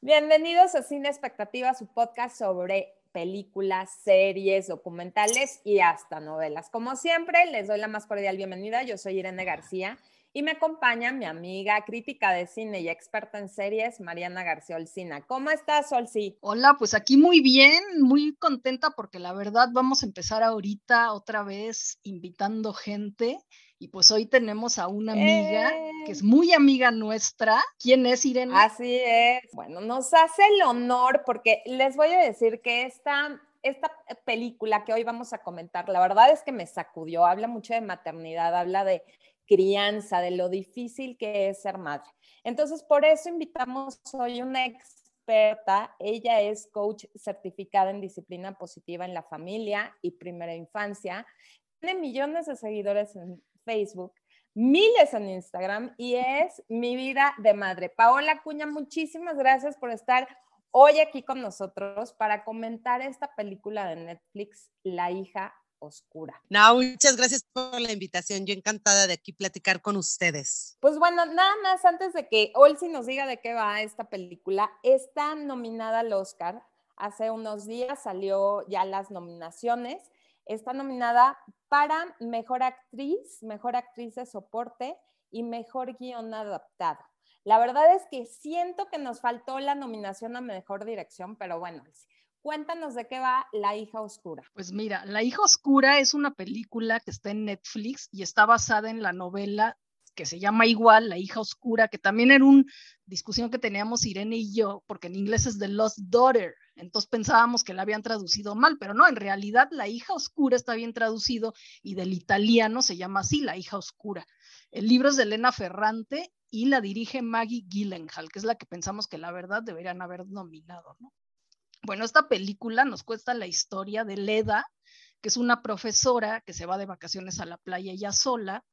Bienvenidos a Cine Expectativa, su podcast sobre películas, series, documentales y hasta novelas. Como siempre, les doy la más cordial bienvenida. Yo soy Irene García y me acompaña mi amiga crítica de cine y experta en series, Mariana García Olcina. ¿Cómo estás, Olci? Hola, pues aquí muy bien, muy contenta porque la verdad vamos a empezar ahorita otra vez invitando gente. Y pues hoy tenemos a una amiga que es ¡Eh! muy amiga nuestra. ¿Quién es Irene? Así es. Bueno, nos hace el honor porque les voy a decir que esta, esta película que hoy vamos a comentar, la verdad es que me sacudió. Habla mucho de maternidad, habla de crianza, de lo difícil que es ser madre. Entonces, por eso invitamos hoy una experta. Ella es coach certificada en disciplina positiva en la familia y primera infancia. Tiene millones de seguidores en Facebook, miles en Instagram y es mi vida de madre. Paola Cuña, muchísimas gracias por estar hoy aquí con nosotros para comentar esta película de Netflix, La hija oscura. No, muchas gracias por la invitación. Yo encantada de aquí platicar con ustedes. Pues bueno, nada más antes de que Olsi nos diga de qué va esta película, está nominada al Oscar. Hace unos días salió ya las nominaciones. Está nominada para Mejor Actriz, Mejor Actriz de Soporte y Mejor Guión Adaptado. La verdad es que siento que nos faltó la nominación a Mejor Dirección, pero bueno, Cuéntanos de qué va La hija oscura. Pues mira, La hija oscura es una película que está en Netflix y está basada en la novela que se llama igual, La hija oscura, que también era una discusión que teníamos Irene y yo, porque en inglés es The Lost Daughter, entonces pensábamos que la habían traducido mal, pero no, en realidad La hija oscura está bien traducido y del italiano se llama así, La hija oscura. El libro es de Elena Ferrante y la dirige Maggie Gyllenhaal, que es la que pensamos que la verdad deberían haber nominado, ¿no? Bueno, esta película nos cuesta la historia de Leda, que es una profesora que se va de vacaciones a la playa ella sola,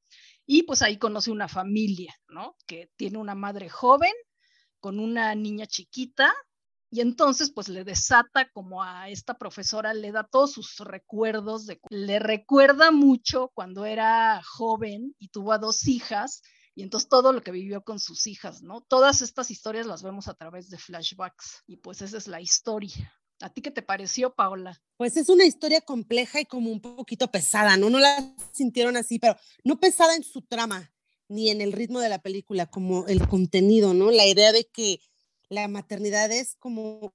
y pues ahí conoce una familia, ¿no? Que tiene una madre joven con una niña chiquita, y entonces pues le desata como a esta profesora, le da todos sus recuerdos, le recuerda mucho cuando era joven y tuvo a dos hijas, y entonces todo lo que vivió con sus hijas, ¿no? Todas estas historias las vemos a través de flashbacks y pues esa es la historia. ¿A ti qué te pareció, Paola? Pues es una historia compleja y como un poquito pesada, ¿no? No la sintieron así, pero no pesada en su trama ni en el ritmo de la película, como el contenido, ¿no? La idea de que la maternidad es como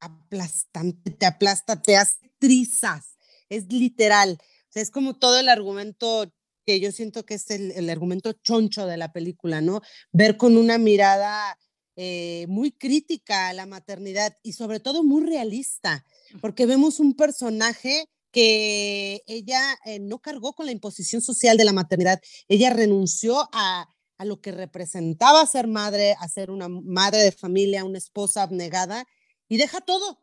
aplastante, te aplasta, te hace trizas, es literal. O sea, es como todo el argumento que yo siento que es el, argumento choncho de la película, ¿no? Ver con una mirada eh, muy crítica a la maternidad y sobre todo muy realista, porque vemos un personaje que ella eh, no cargó con la imposición social de la maternidad, ella renunció a, a lo que representaba ser madre, a ser una madre de familia, una esposa abnegada, y deja todo,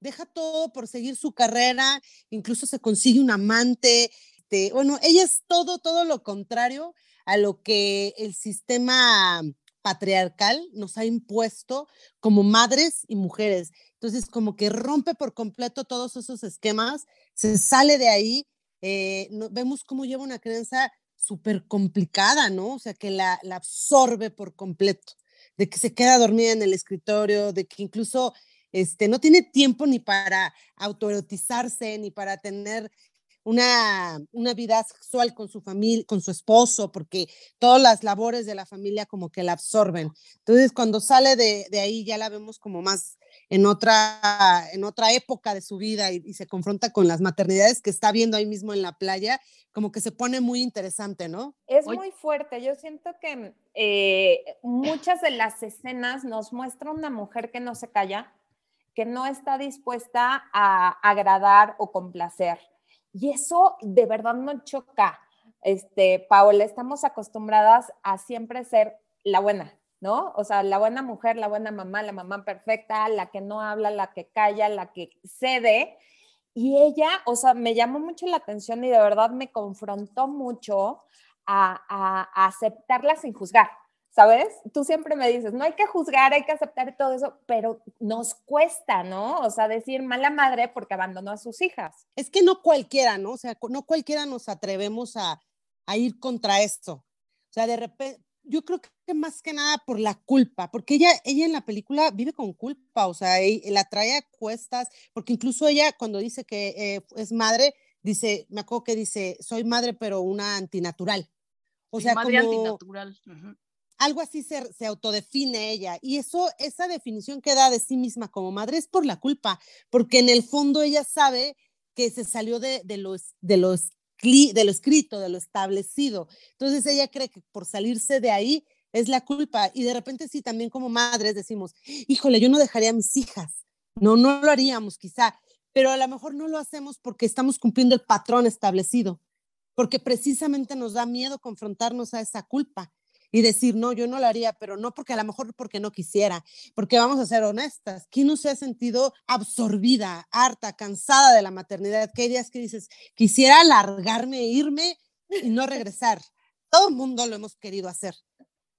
deja todo por seguir su carrera, incluso se consigue un amante, este, bueno, ella es todo, todo lo contrario a lo que el sistema patriarcal nos ha impuesto como madres y mujeres. Entonces, como que rompe por completo todos esos esquemas, se sale de ahí, eh, vemos cómo lleva una creencia súper complicada, ¿no? O sea, que la, la absorbe por completo, de que se queda dormida en el escritorio, de que incluso este, no tiene tiempo ni para autoerotizarse, ni para tener una, una vida sexual con su familia, con su esposo, porque todas las labores de la familia como que la absorben. Entonces, cuando sale de, de ahí ya la vemos como más en otra, en otra época de su vida y, se confronta con las maternidades que está viendo ahí mismo en la playa, como que se pone muy interesante, ¿no? Es muy fuerte. Yo siento que eh, muchas de las escenas nos muestran una mujer que no se calla, que no está dispuesta a agradar o complacer y eso de verdad no choca. Este, Paola, estamos acostumbradas a siempre ser la buena, ¿no? O sea, la buena mujer, la buena mamá, la mamá perfecta, la que no habla, la que calla, la que cede. Y ella, o sea, me llamó mucho la atención y de verdad me confrontó mucho a, a aceptarla sin juzgar, ¿sabes? Tú siempre me dices, no hay que juzgar, hay que aceptar todo eso, pero nos cuesta, ¿no? O sea, decir mala madre porque abandonó a sus hijas. Es que no cualquiera, ¿no? O sea, no cualquiera nos atrevemos a, a ir contra esto. O sea, de repente, yo creo que más que nada por la culpa, porque ella, ella en la película vive con culpa, o sea, la trae a cuestas, porque incluso ella cuando dice que eh, es madre, dice, me acuerdo que dice, soy madre pero una antinatural. O sea, madre antinatural. Algo así se, se, autodefine ella. Y eso, esa definición que da de sí misma como madre es por la culpa, porque en el fondo ella sabe que se salió de, de los, de los de lo escrito, de lo establecido. Entonces ella cree que por salirse de ahí es la culpa. Y de repente sí, también como madres decimos, híjole, yo no dejaría a mis hijas. No, no lo haríamos quizá, pero a lo mejor no lo hacemos porque estamos cumpliendo el patrón establecido, porque precisamente nos da miedo confrontarnos a esa culpa y decir, no, yo no lo haría, pero no porque a lo mejor porque no quisiera, porque vamos a ser honestas, ¿quién no se ha sentido absorbida, harta, cansada de la maternidad? ¿Qué días que dices, quisiera largarme, irme y no regresar? Todo el mundo lo hemos querido hacer,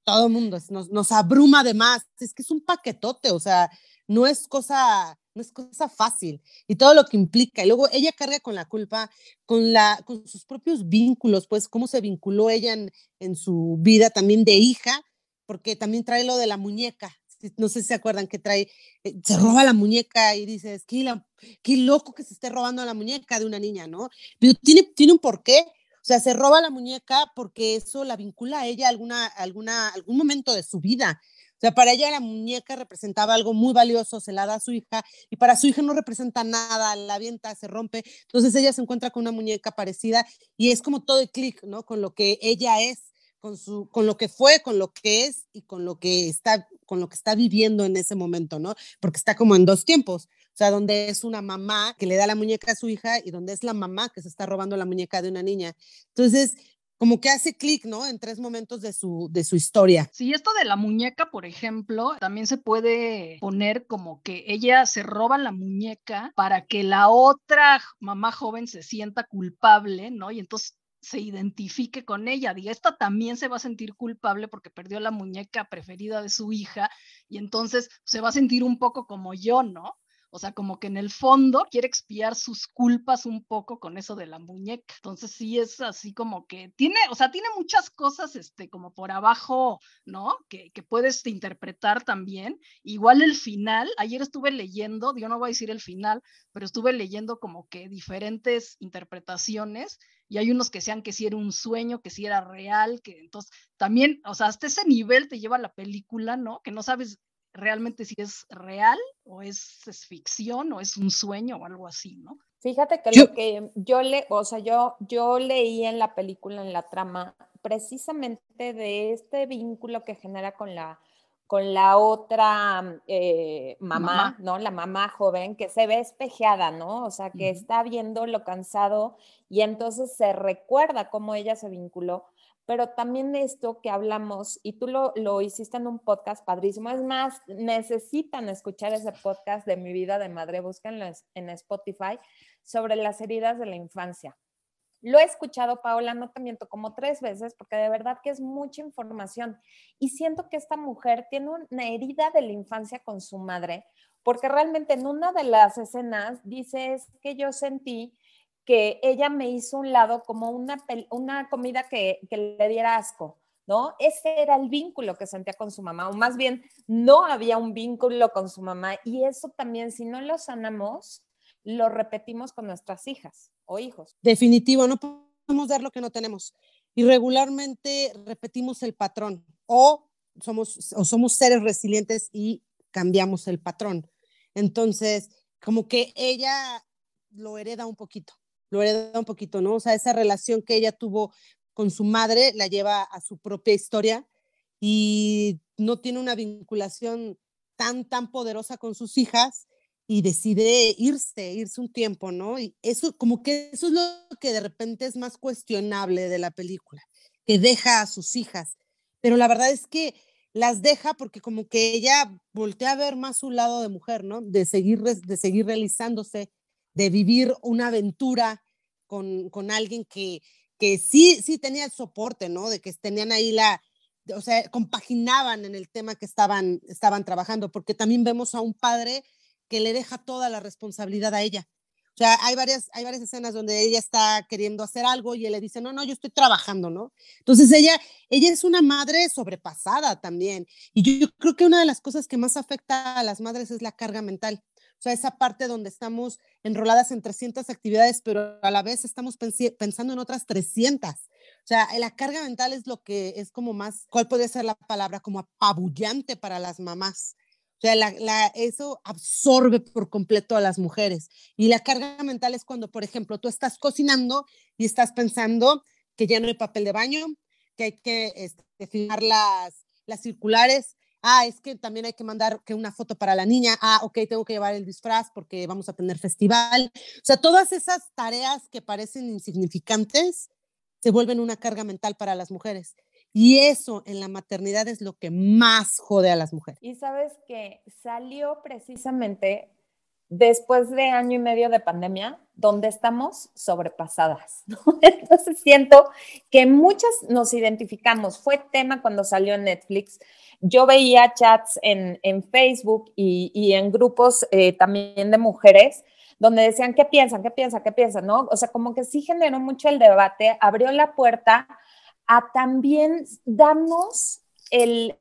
todo el mundo nos, nos abruma de más, es que es un paquetote, o sea, no es cosa no es cosa fácil y todo lo que implica. Y luego ella carga con la culpa, con, la, con sus propios vínculos, pues cómo se vinculó ella en, en su vida también de hija, porque también trae lo de la muñeca. No sé si se acuerdan que trae, eh, se roba la muñeca y dices, qué, qué loco que se esté robando la muñeca de una niña, ¿no? Pero tiene, tiene un porqué. O sea, se roba la muñeca porque eso la vincula a ella alguna, alguna, algún momento de su vida sea, para ella la muñeca representaba algo muy valioso, se la da a su hija y para su hija no representa nada, la avienta, se rompe. Entonces ella se encuentra con una muñeca parecida y es como todo el clic, ¿no? Con lo que ella es, con su con lo que fue, con lo que es y con lo que está con lo que está viviendo en ese momento, ¿no? Porque está como en dos tiempos. O sea, donde es una mamá que le da la muñeca a su hija y donde es la mamá que se está robando la muñeca de una niña. Entonces, como que hace clic, ¿no? En tres momentos de su, de su historia. Sí, esto de la muñeca, por ejemplo, también se puede poner como que ella se roba la muñeca para que la otra mamá joven se sienta culpable, ¿no? Y entonces se identifique con ella. Y esta también se va a sentir culpable porque perdió la muñeca preferida de su hija y entonces se va a sentir un poco como yo, ¿no? O sea, como que en el fondo quiere expiar sus culpas un poco con eso de la muñeca. Entonces sí es así como que tiene, o sea, tiene muchas cosas, este, como por abajo, ¿no? Que, que puedes interpretar también. Igual el final, ayer estuve leyendo, yo no voy a decir el final, pero estuve leyendo como que diferentes interpretaciones y hay unos que sean que si era un sueño, que si era real, que entonces también, o sea, hasta ese nivel te lleva la película, ¿no? Que no sabes realmente si es real o es, ficción o es un sueño o algo así, ¿no? Fíjate que lo que yo le, o sea, yo, yo leí en la película, en la trama, precisamente de este vínculo que genera con la, con la otra eh, mamá, ¿no? La mamá joven que se ve espejeada, ¿no? O sea, que está viendo lo cansado y entonces se recuerda cómo ella se vinculó pero también esto que hablamos, y tú lo, lo, hiciste en un podcast padrísimo, es más, necesitan escuchar ese podcast de mi vida de madre, búsquenlo en Spotify, sobre las heridas de la infancia. Lo he escuchado, Paola, no te miento, como tres veces, porque de verdad que es mucha información. Y siento que esta mujer tiene una herida de la infancia con su madre, porque realmente en una de las escenas dice es que yo sentí que ella me hizo un lado como una, una comida que, que le diera asco, ¿no? Ese era el vínculo que sentía con su mamá, o más bien no había un vínculo con su mamá y eso también, si no lo sanamos, lo repetimos con nuestras hijas o hijos. Definitivo, no podemos dar lo que no tenemos. Y regularmente repetimos el patrón o somos, o somos seres resilientes y cambiamos el patrón. Entonces, como que ella lo hereda un poquito lo hereda un poquito, ¿no? O sea, esa relación que ella tuvo con su madre la lleva a su propia historia y no tiene una vinculación tan, tan poderosa con sus hijas y decide irse, irse un tiempo, ¿no? Y eso, como que eso es lo que de repente es más cuestionable de la película, que deja a sus hijas. Pero la verdad es que las deja porque como que ella voltea a ver más su lado de mujer, ¿no? De seguir, de seguir realizándose, de vivir una aventura con, con alguien que, que sí, sí tenía el soporte, ¿no? De que tenían ahí la, o sea, compaginaban en el tema que estaban, estaban trabajando, porque también vemos a un padre que le deja toda la responsabilidad a ella. O sea, hay varias, hay varias escenas donde ella está queriendo hacer algo y él le dice, no, no, yo estoy trabajando, ¿no? Entonces ella, ella es una madre sobrepasada también. Y yo, yo creo que una de las cosas que más afecta a las madres es la carga mental. O sea, esa parte donde estamos enroladas en 300 actividades, pero a la vez estamos pensando en otras 300. O sea, la carga mental es lo que es como más, ¿cuál puede ser la palabra? Como apabullante para las mamás. O sea, la, eso absorbe por completo a las mujeres. Y la carga mental es cuando, por ejemplo, tú estás cocinando y estás pensando que ya no hay papel de baño, que hay que este, fijar las, las circulares. Ah, es que también hay que mandar que una foto para la niña. Ah, ok, tengo que llevar el disfraz porque vamos a tener festival. O sea, todas esas tareas que parecen insignificantes se vuelven una carga mental para las mujeres. Y eso en la maternidad es lo que más jode a las mujeres. Y sabes que salió precisamente después de año y medio de pandemia, donde estamos sobrepasadas. Entonces siento que muchas nos identificamos. Fue tema cuando salió en Netflix. Yo veía chats en, Facebook y, en grupos eh, también de mujeres donde decían, ¿qué piensan? ¿Qué piensan? ¿Qué piensan? ¿No? O sea, como que sí generó mucho el debate, abrió la puerta a también darnos el,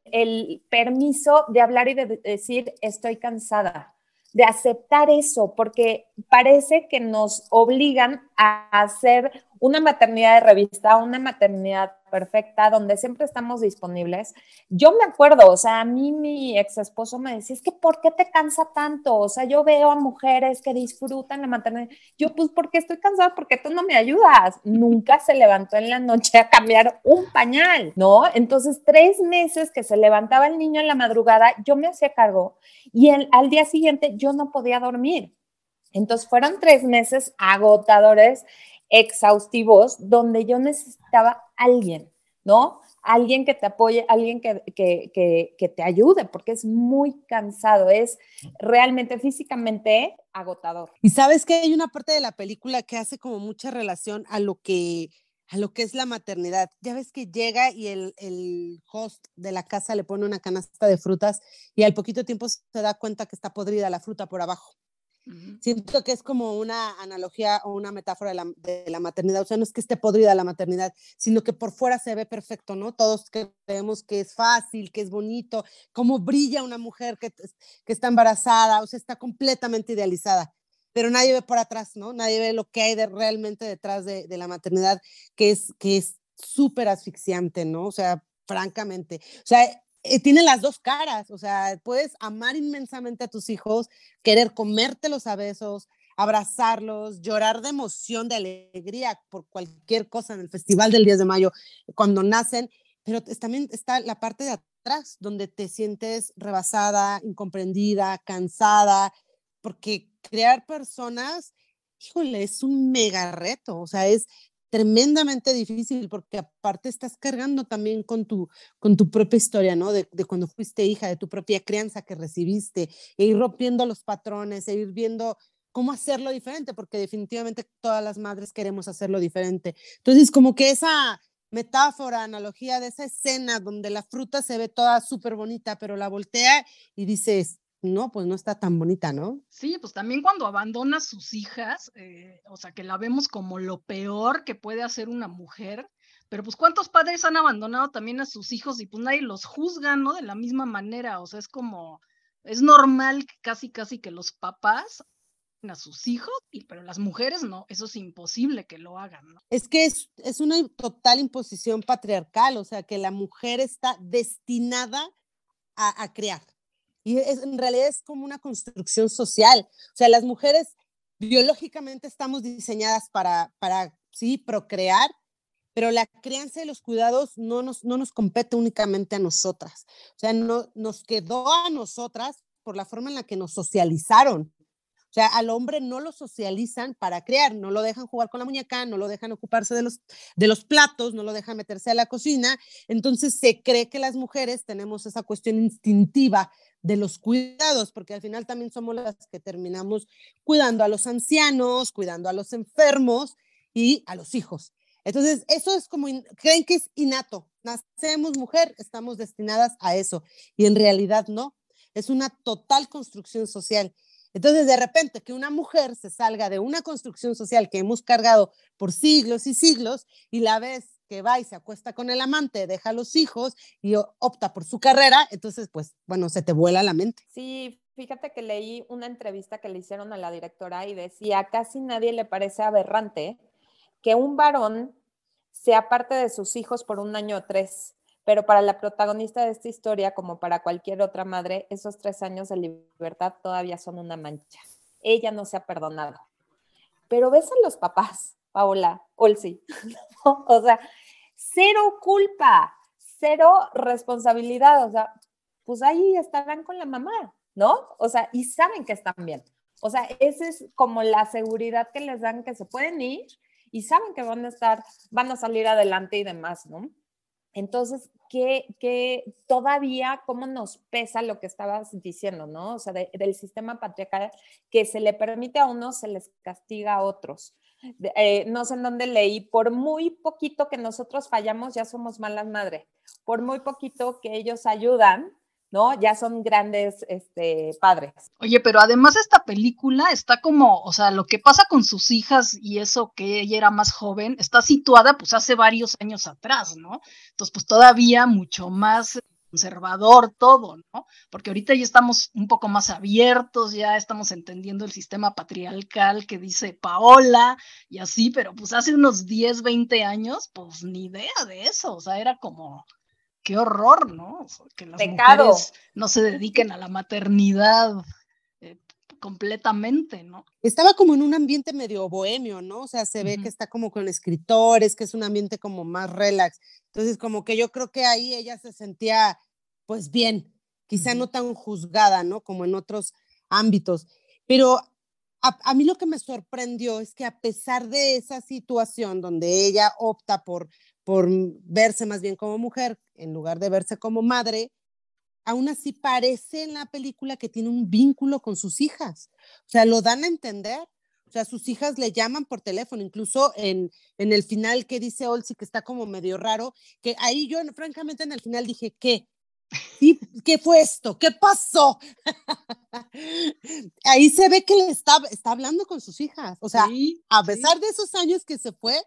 permiso de hablar y de decir, estoy cansada, de aceptar eso, porque parece que nos obligan a hacer una maternidad de revista, una maternidad perfecta, donde siempre estamos disponibles. Yo me acuerdo, o sea, a mí mi ex esposo me decía, es que ¿por qué te cansa tanto? O sea, yo veo a mujeres que disfrutan la maternidad. Yo, pues, porque estoy cansada, porque tú no me ayudas. Nunca se levantó en la noche a cambiar un pañal, ¿no? Entonces, tres meses que se levantaba el niño en la madrugada, yo me hacía cargo y al día siguiente yo no podía dormir. Entonces fueron tres meses agotadores exhaustivos donde yo necesitaba alguien, ¿no? Alguien que te apoye, alguien que, que, te ayude, porque es muy cansado, es realmente físicamente agotador. Y sabes que hay una parte de la película que hace como mucha relación a lo que a lo que es la maternidad. Ya ves que llega y el, el, host de la casa le pone una canasta de frutas y al poquito tiempo se da cuenta que está podrida la fruta por abajo. Siento que es como una analogía o una metáfora de la, de la, maternidad. O sea, no es que esté podrida la maternidad, sino que por fuera se ve perfecto, ¿no? Todos creemos que es fácil, que es bonito, cómo brilla una mujer que, que está embarazada, o sea, está completamente idealizada. Pero nadie ve por atrás, ¿no? Nadie ve lo que hay realmente detrás de, de la maternidad, que es que es súper asfixiante, ¿no? O sea, francamente. O sea, eh, tiene las dos caras, o sea, puedes amar inmensamente a tus hijos, querer comértelos a besos, abrazarlos, llorar de emoción, de alegría por cualquier cosa en el Festival del 10 de mayo, cuando nacen, pero también está la parte de atrás, donde te sientes rebasada, incomprendida, cansada, porque crear personas, híjole, es un mega reto, o sea, es tremendamente difícil porque aparte estás cargando también con tu, con tu propia historia, ¿no? De, de, cuando fuiste hija, de tu propia crianza que recibiste, e ir rompiendo los patrones, e ir viendo cómo hacerlo diferente, porque definitivamente todas las madres queremos hacerlo diferente. Entonces, como que esa metáfora, analogía de esa escena donde la fruta se ve toda súper bonita, pero la voltea y dices, no, pues no está tan bonita, ¿no? Sí, pues también cuando abandona a sus hijas, eh, o sea, que la vemos como lo peor que puede hacer una mujer, pero pues cuántos padres han abandonado también a sus hijos y pues nadie los juzga, ¿no? De la misma manera, o sea, es como, es normal que casi, casi que los papás a sus hijos, y, pero las mujeres no, eso es imposible que lo hagan, ¿no? Es que es, es una total imposición patriarcal, o sea, que la mujer está destinada a, a crear y es, en realidad es como una construcción social. O sea, las mujeres biológicamente estamos diseñadas para, para sí, procrear, pero la crianza y los cuidados no nos, no nos compete únicamente a nosotras. O sea, no, nos quedó a nosotras por la forma en la que nos socializaron. O sea, al hombre no lo socializan para crear, no lo dejan jugar con la muñeca, no lo dejan ocuparse de los, de los platos, no lo dejan meterse a la cocina. Entonces se cree que las mujeres tenemos esa cuestión instintiva de los cuidados, porque al final también somos las que terminamos cuidando a los ancianos, cuidando a los enfermos y a los hijos. Entonces, eso es como, creen que es innato. Nacemos mujer, estamos destinadas a eso. Y en realidad no. Es una total construcción social. Entonces, de repente, que una mujer se salga de una construcción social que hemos cargado por siglos y siglos y la ves que va y se acuesta con el amante, deja a los hijos y opta por su carrera, entonces, pues, bueno, se te vuela la mente. Sí, fíjate que leí una entrevista que le hicieron a la directora y decía, casi nadie le parece aberrante que un varón sea parte de sus hijos por un año o tres, pero para la protagonista de esta historia, como para cualquier otra madre, esos tres años de libertad todavía son una mancha. Ella no se ha perdonado. Pero ves a los papás, Paola, Olsi, o sea, cero culpa, cero responsabilidad, o sea, pues ahí estarán con la mamá, ¿no? O sea, y saben que están bien. O sea, esa es como la seguridad que les dan que se pueden ir y saben que van a estar, van a salir adelante y demás, ¿no? Entonces, que, todavía, ¿cómo nos pesa lo que estabas diciendo, ¿no? O sea, del sistema patriarcal, que se le permite a unos, se les castiga a otros. Eh, no sé en dónde leí, por muy poquito que nosotros fallamos, ya somos malas madres. Por muy poquito que ellos ayudan, ¿no? Ya son grandes este, padres. Oye, pero además esta película está como, o sea, lo que pasa con sus hijas y eso que ella era más joven, está situada pues hace varios años atrás, ¿no? Entonces, pues todavía mucho más conservador todo, ¿no? Porque ahorita ya estamos un poco más abiertos, ya estamos entendiendo el sistema patriarcal que dice Paola y así, pero pues hace unos 10, 20 años, pues ni idea de eso, o sea, era como qué horror, ¿no? Que las mujeres no se dediquen a la maternidad eh, completamente, ¿no? Estaba como en un ambiente medio bohemio, ¿no? O sea, se ve que está como con escritores, que es un ambiente como más relax. Entonces, como que yo creo que ahí ella se sentía, pues bien, quizá no tan juzgada, ¿no? Como en otros ámbitos. Pero a, a, mí lo que me sorprendió es que a pesar de esa situación donde ella opta por por verse más bien como mujer en lugar de verse como madre, aún así parece en la película que tiene un vínculo con sus hijas. O sea, lo dan a entender. O sea, sus hijas le llaman por teléfono, incluso en, en el final que dice Olsi que está como medio raro, que ahí yo francamente en el final dije, ¿qué? ¿Qué fue esto? ¿Qué pasó? ahí se ve que le está, está hablando con sus hijas. O sea, a pesar de esos años que se fue,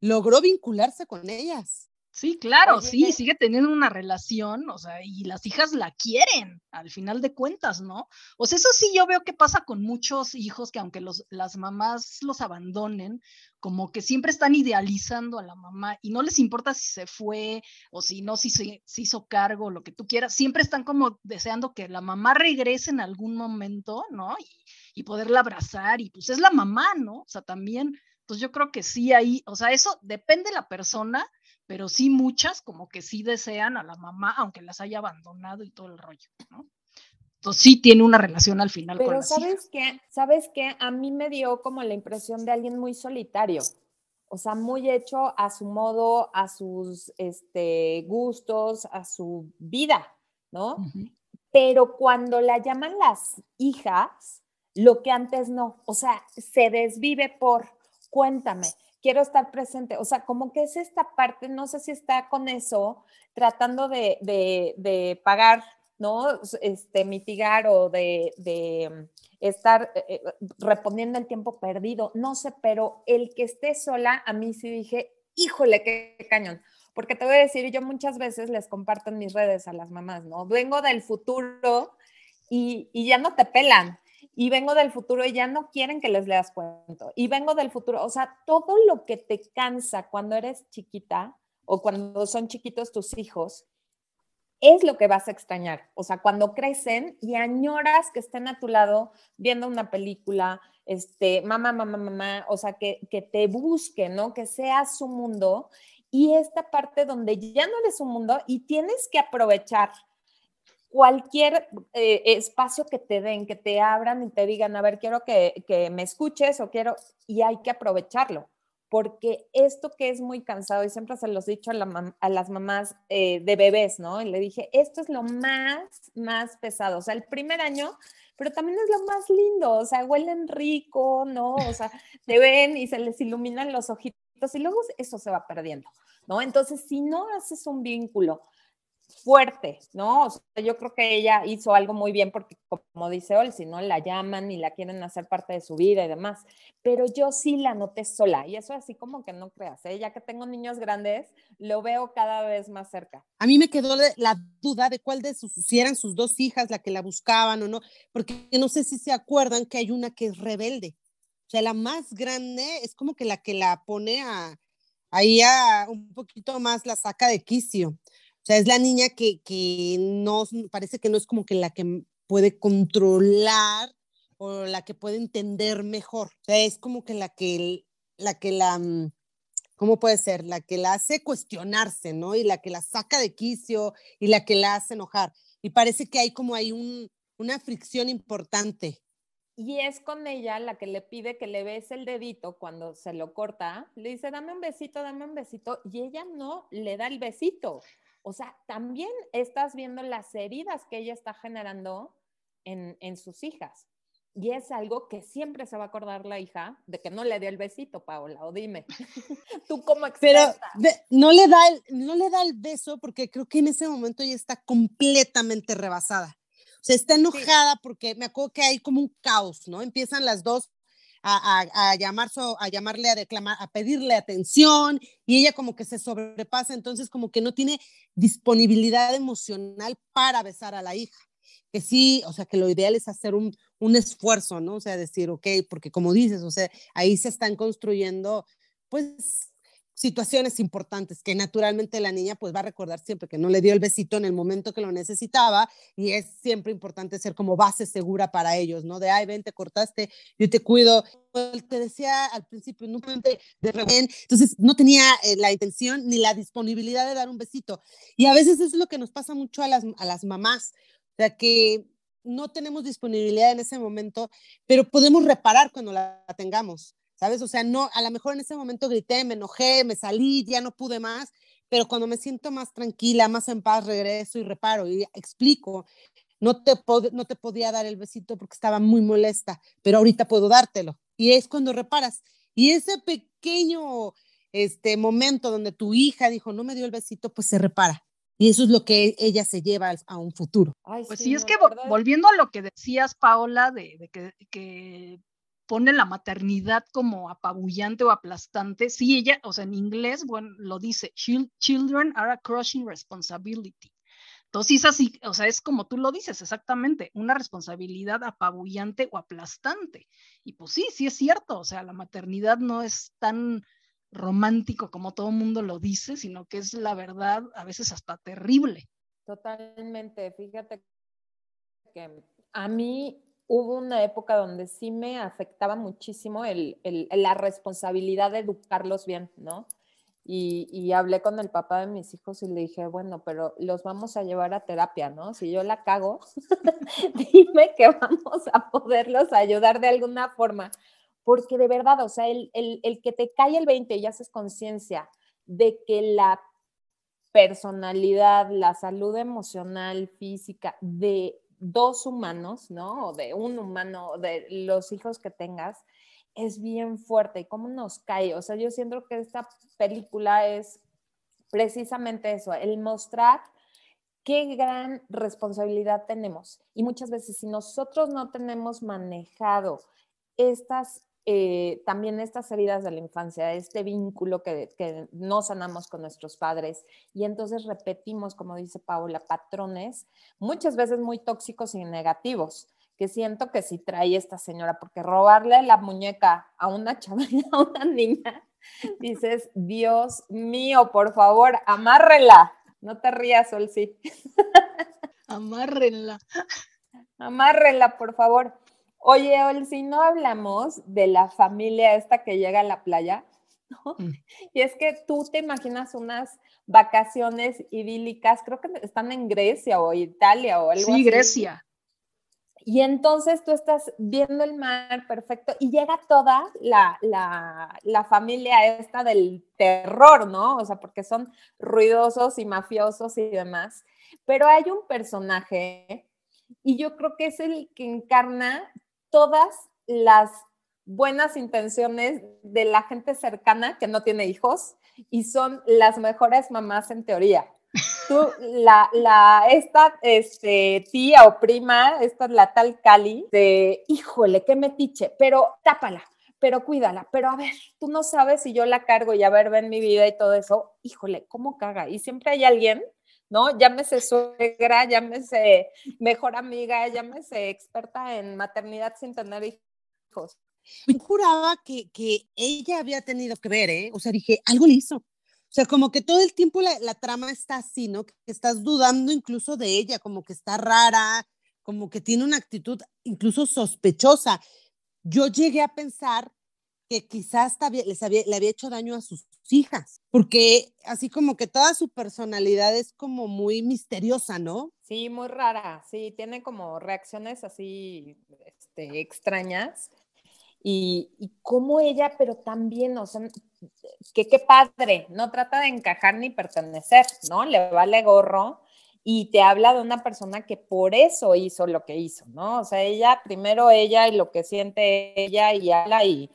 logró vincularse con ellas. Sí, claro, sí, sigue teniendo una relación, o sea, y las hijas la quieren, al final de cuentas, ¿no? O sea, eso sí yo veo que pasa con muchos hijos que aunque los, las mamás los abandonen, como que siempre están idealizando a la mamá y no les importa si se fue o si no, si se, hizo cargo, lo que tú quieras, siempre están como deseando que la mamá regrese en algún momento, ¿no? Y, y poderla abrazar, y pues es la mamá, ¿no? O sea, también pues yo creo que sí ahí, o sea, eso depende de la persona, pero sí muchas como que sí desean a la mamá, aunque las haya abandonado y todo el rollo, ¿no? Entonces sí tiene una relación al final pero con ¿sabes qué? ¿Sabes qué? A mí me dio como la impresión de alguien muy solitario, o sea, muy hecho a su modo, a sus este, gustos, a su vida, ¿no? Pero cuando la llaman las hijas, lo que antes no, o sea, se desvive por, cuéntame, quiero estar presente. O sea, como que es esta parte, no sé si está con eso, tratando de, de, pagar, ¿no? Este, mitigar o de, de estar eh, eh, reponiendo el tiempo perdido, no sé, pero el que esté sola, a mí sí dije, híjole, qué cañón. Porque te voy a decir, yo muchas veces les comparto en mis redes a las mamás, ¿no? Vengo del futuro y, y ya no te pelan y vengo del futuro y ya no quieren que les leas cuento. Y vengo del futuro, o sea, todo lo que te cansa cuando eres chiquita o cuando son chiquitos tus hijos, es lo que vas a extrañar. O sea, cuando crecen y añoras que estén a tu lado viendo una película, este, mamá, mamá, mamá, o sea, que, que te busquen, ¿no? Que sea su mundo. Y esta parte donde ya no eres un mundo y tienes que aprovechar cualquier eh, espacio que te den, que te abran y te digan, a ver, quiero que, me escuches o quiero, y hay que aprovecharlo, porque esto que es muy cansado, y siempre se los he dicho a, las mamás eh, de bebés, ¿no? Y le dije, esto es lo más, más pesado, o sea, el primer año, pero también es lo más lindo, o sea, huelen rico, ¿no? O sea, te ven y se les iluminan los ojitos y luego eso se va perdiendo, ¿no? Entonces, si no haces un vínculo fuerte, ¿no? Yo creo que ella hizo algo muy bien porque, como dice Ol, si no la llaman y la quieren hacer parte de su vida y demás, pero yo sí la noté sola y eso así como que no creas, ¿eh? ya que tengo niños grandes, lo veo cada vez más cerca. A mí me quedó la duda de cuál de sus, si eran sus dos hijas la que la buscaban o no, porque no sé si se acuerdan que hay una que es rebelde. O sea, la más grande es como que la que la pone a, ahí a un poquito más la saca de quicio. Sea, es la niña que, que no, parece que no es como que la que puede controlar o la que puede entender mejor. O sea, es como que la que la, que la mm, ¿cómo puede ser? La que la hace cuestionarse, ¿no? Y la que la saca de quicio y la que la hace enojar. Y parece que hay como hay un, una fricción importante. Y es con ella la que le pide que le bese el dedito cuando se lo corta. Le dice, dame un besito, dame un besito. Y ella no le da el besito. O sea, también estás viendo las heridas que ella está generando en, en sus hijas. Y es algo que siempre se va a acordar la hija de que no le dio el besito, Paola, o dime, tú como experta. Pero no, le da el, no le da el beso porque creo que en ese momento ella está completamente rebasada. O sea, está enojada porque me acuerdo que hay como un caos, ¿no? Empiezan las dos a, a, a, llamar, a llamarle a declamar, a pedirle atención y ella como que se sobrepasa, entonces como que no tiene disponibilidad emocional para besar a la hija. Que sí, o sea, que lo ideal es hacer un, un esfuerzo, ¿no? O sea, decir, ok, porque como dices, o sea, ahí se están construyendo, pues, situaciones importantes que naturalmente la niña pues va a recordar siempre que no le dio el besito en el momento que lo necesitaba y es siempre importante ser como base segura para ellos, ¿no? De, ay, ven, te cortaste, yo te cuido. Te decía al principio, no de, de entonces no tenía eh, la intención ni la disponibilidad de dar un besito. Y a veces es lo que nos pasa mucho a las, a las mamás, o sea, que no tenemos disponibilidad en ese momento, pero podemos reparar cuando la tengamos. ¿Sabes? O sea, no, a lo mejor en ese momento grité, me enojé, me salí, ya no pude más, pero cuando me siento más tranquila, más en paz, regreso y reparo y explico. No te, no te podía dar el besito porque estaba muy molesta, pero ahorita puedo dártelo. Y es cuando reparas. Y ese pequeño este momento donde tu hija dijo, no me dio el besito, pues se repara. Y eso es lo que ella se lleva a un futuro. pues sí, es que volviendo a lo que decías, Paola, de, de que, que, pone la maternidad como apabullante o aplastante. Sí, ella, o sea, en inglés, bueno, lo dice, children are a crushing responsibility. Entonces, así, o sea, es como tú lo dices exactamente, una responsabilidad apabullante o aplastante. Y pues sí, sí es cierto, o sea, la maternidad no es tan romántico como todo mundo lo dice, sino que es la verdad a veces hasta terrible. Totalmente, fíjate que a mí hubo una época donde sí me afectaba muchísimo el, la responsabilidad de educarlos bien, ¿no? Y, hablé con el papá de mis hijos y le dije, bueno, pero los vamos a llevar a terapia, ¿no? Si yo la cago, dime que vamos a poderlos ayudar de alguna forma. Porque de verdad, o sea, el, el, el que te cae el 20 y haces conciencia de que la personalidad, la salud emocional, física de dos humanos, ¿no? O de un humano, de los hijos que tengas, es bien fuerte. ¿Y cómo nos cae? O sea, yo siento que esta película es precisamente eso, el mostrar qué gran responsabilidad tenemos. Y muchas veces si nosotros no tenemos manejado estas eh, también estas heridas de la infancia, este vínculo que, que, no sanamos con nuestros padres y entonces repetimos, como dice Paula, patrones muchas veces muy tóxicos y negativos que siento que si trae esta señora, porque robarle la muñeca a una chava, a una niña, dices, Dios mío, por favor, amárrela. No te rías, Sol, sí. Amárrenla. Amárrenla, por favor. Oye, Ol, si no hablamos de la familia esta que llega a la playa, ¿no? Mm. Y es que tú te imaginas unas vacaciones idílicas, creo que están en Grecia o Italia o algo así. Sí, Grecia. Y entonces tú estás viendo el mar perfecto y llega toda la, la, la, familia esta del terror, ¿no? O sea, porque son ruidosos y mafiosos y demás. Pero hay un personaje y yo creo que es el que encarna todas las buenas intenciones de la gente cercana que no tiene hijos y son las mejores mamás en teoría. Tú, la, la, esta este, tía o prima, esta es la tal Cali, de, híjole, qué metiche, pero tápala, pero cuídala, pero a ver, tú no sabes si yo la cargo y a ver, ven mi vida y todo eso, híjole, ¿cómo caga? Y siempre hay alguien, ¿no? Llámese suegra, llámese mejor amiga, llámese experta en maternidad sin tener hijos. Yo juraba que, que ella había tenido que ver, ¿eh? O sea, dije, algo le hizo. O sea, como que todo el tiempo la, la, trama está así, ¿no? Que estás dudando incluso de ella, como que está rara, como que tiene una actitud incluso sospechosa yo llegué a pensar que quizás les había, le había hecho daño a sus hijas, porque así como que toda su personalidad es como muy misteriosa, ¿no? Sí, muy rara, sí, tiene como reacciones así este, extrañas. Y, como ella, pero también, o sea, que qué padre, no trata de encajar ni pertenecer, ¿no? Le vale gorro y te habla de una persona que por eso hizo lo que hizo, ¿no? O sea, ella, primero ella y lo que siente ella y habla y,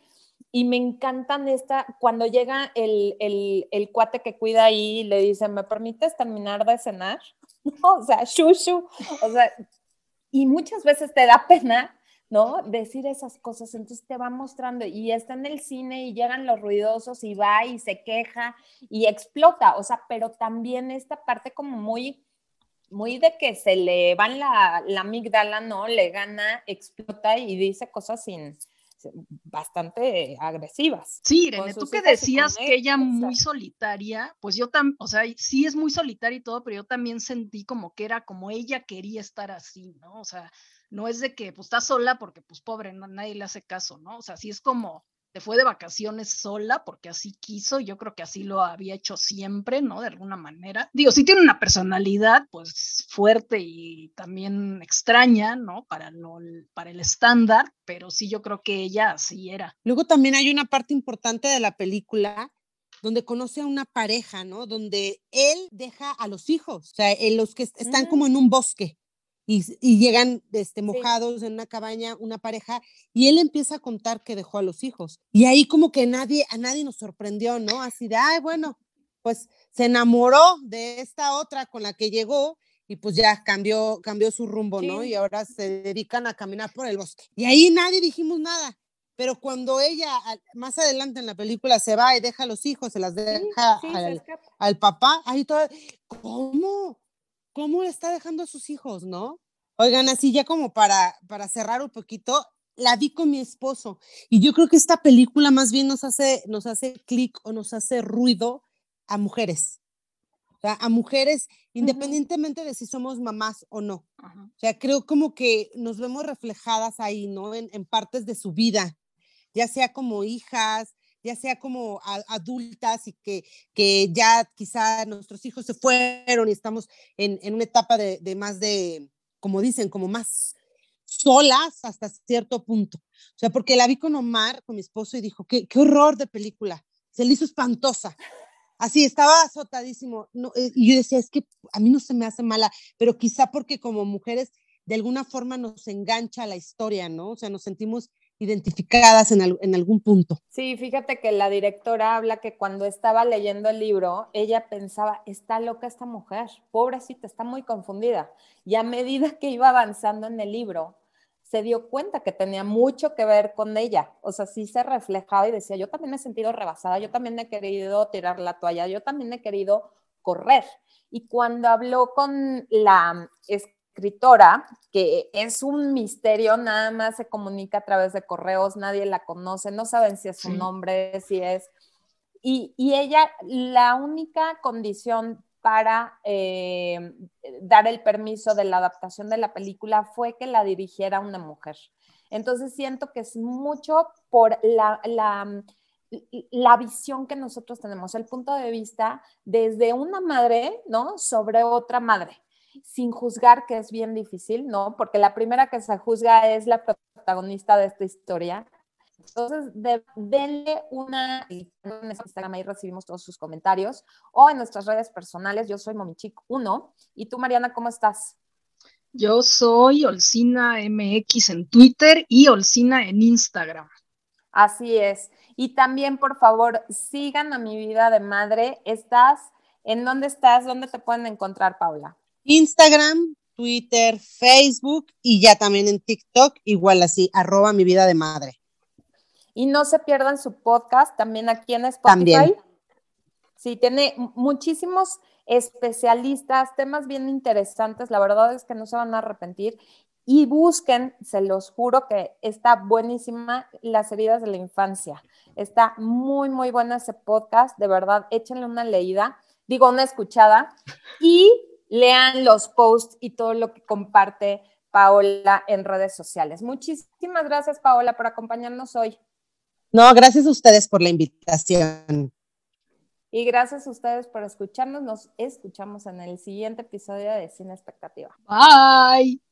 y me encantan esta, cuando llega el, el, el cuate que cuida ahí y le dice, ¿me permites terminar de cenar? o sea, shushu, o sea, y muchas veces te da pena, ¿no? Decir esas cosas, entonces te va mostrando y está en el cine y llegan los ruidosos y va y se queja y explota, o sea, pero también esta parte como muy muy de que se le van la, la amígdala, ¿no? Le gana, explota y dice cosas sin, bastante agresivas. Sí, Irene, tú que decías que ella muy solitaria, pues yo también, o sea, sí es muy solitaria y todo, pero yo también sentí como que era como ella quería estar así, ¿no? O sea, no es de que pues está sola porque pues pobre, no, nadie le hace caso, ¿no? O sea, sí es como se fue de vacaciones sola porque así quiso, yo creo que así lo había hecho siempre, ¿no? De alguna manera. Digo, sí tiene una personalidad pues fuerte y también extraña, ¿no? Para, lo, para el estándar, pero sí yo creo que ella así era. Luego también hay una parte importante de la película donde conoce a una pareja, ¿no? Donde él deja a los hijos, o sea, los que están como en un bosque y, llegan este, mojados en una cabaña, una pareja, y él empieza a contar que dejó a los hijos. Y ahí como que nadie, a nadie nos sorprendió, ¿no? Así de, ay, bueno, pues se enamoró de esta otra con la que llegó y pues ya cambió, cambió su rumbo, ¿no? Y ahora se dedican a caminar por el bosque. Y ahí nadie dijimos nada. Pero cuando ella más adelante en la película se va y deja a los hijos, se las deja al, al, papá, ahí todo, ¿cómo? ¿Cómo le está dejando a sus hijos, no? Oigan, así ya como para, para cerrar un poquito, la vi con mi esposo y yo creo que esta película más bien nos hace, nos hace clic o nos hace ruido a mujeres. O sea, a mujeres, independientemente de si somos mamás o no. O sea, creo como que nos vemos reflejadas ahí, ¿no? En, en partes de su vida, ya sea como hijas, ya sea como adultas y que, que ya quizá nuestros hijos se fueron y estamos en, en una etapa de, de, más de, como dicen, como más solas hasta cierto punto. O sea, porque la vi con Omar, con mi esposo, y dijo, qué, qué horror de película, se le hizo espantosa. Así, estaba azotadísimo. No, eh, y yo decía, es que a mí no se me hace mala, pero quizá porque como mujeres de alguna forma nos engancha la historia, ¿no? O sea, nos sentimos identificadas en, en, algún punto. Sí, fíjate que la directora habla que cuando estaba leyendo el libro, ella pensaba, está loca esta mujer, pobrecita, está muy confundida. Y a medida que iba avanzando en el libro, se dio cuenta que tenía mucho que ver con ella. O sea, sí se reflejaba y decía, yo también me he sentido rebasada, yo también he querido tirar la toalla, yo también he querido correr. Y cuando habló con la escritora, que es un misterio, nada más se comunica a través de correos, nadie la conoce, no saben si es su nombre, si es... Y, y, ella, la única condición para eh, dar el permiso de la adaptación de la película fue que la dirigiera una mujer. Entonces siento que es mucho por la, la, la visión que nosotros tenemos, el punto de vista desde una madre, ¿no? Sobre otra madre sin juzgar, que es bien difícil, ¿no? Porque la primera que se juzga es la protagonista de esta historia. Entonces, denle una, en Instagram ahí recibimos todos sus comentarios, o en nuestras redes personales, yo soy Momichic1. ¿Y tú, Mariana, cómo estás? Yo soy Olcina MX en Twitter y Olcina en Instagram. Así es. Y también, por favor, sigan a mi vida de madre. ¿Estás? ¿En dónde estás? ¿Dónde te pueden encontrar, Paula? Instagram, Twitter, Facebook y ya también en TikTok, igual así, arroba mi vida de madre. Y no se pierdan su podcast también aquí en Spotify. También. Sí, tiene muchísimos especialistas, temas bien interesantes, la verdad es que no se van a arrepentir. Y busquen, se los juro que está buenísima, las heridas de la infancia. Está muy, muy bueno ese podcast, de verdad, échenle una leída, digo, una escuchada, y lean los posts y todo lo que comparte Paola en redes sociales. Muchísimas gracias, Paola, por acompañarnos hoy. No, gracias a ustedes por la invitación. Y gracias a ustedes por escucharnos. Nos escuchamos en el siguiente episodio de Cine Expectativa. Bye.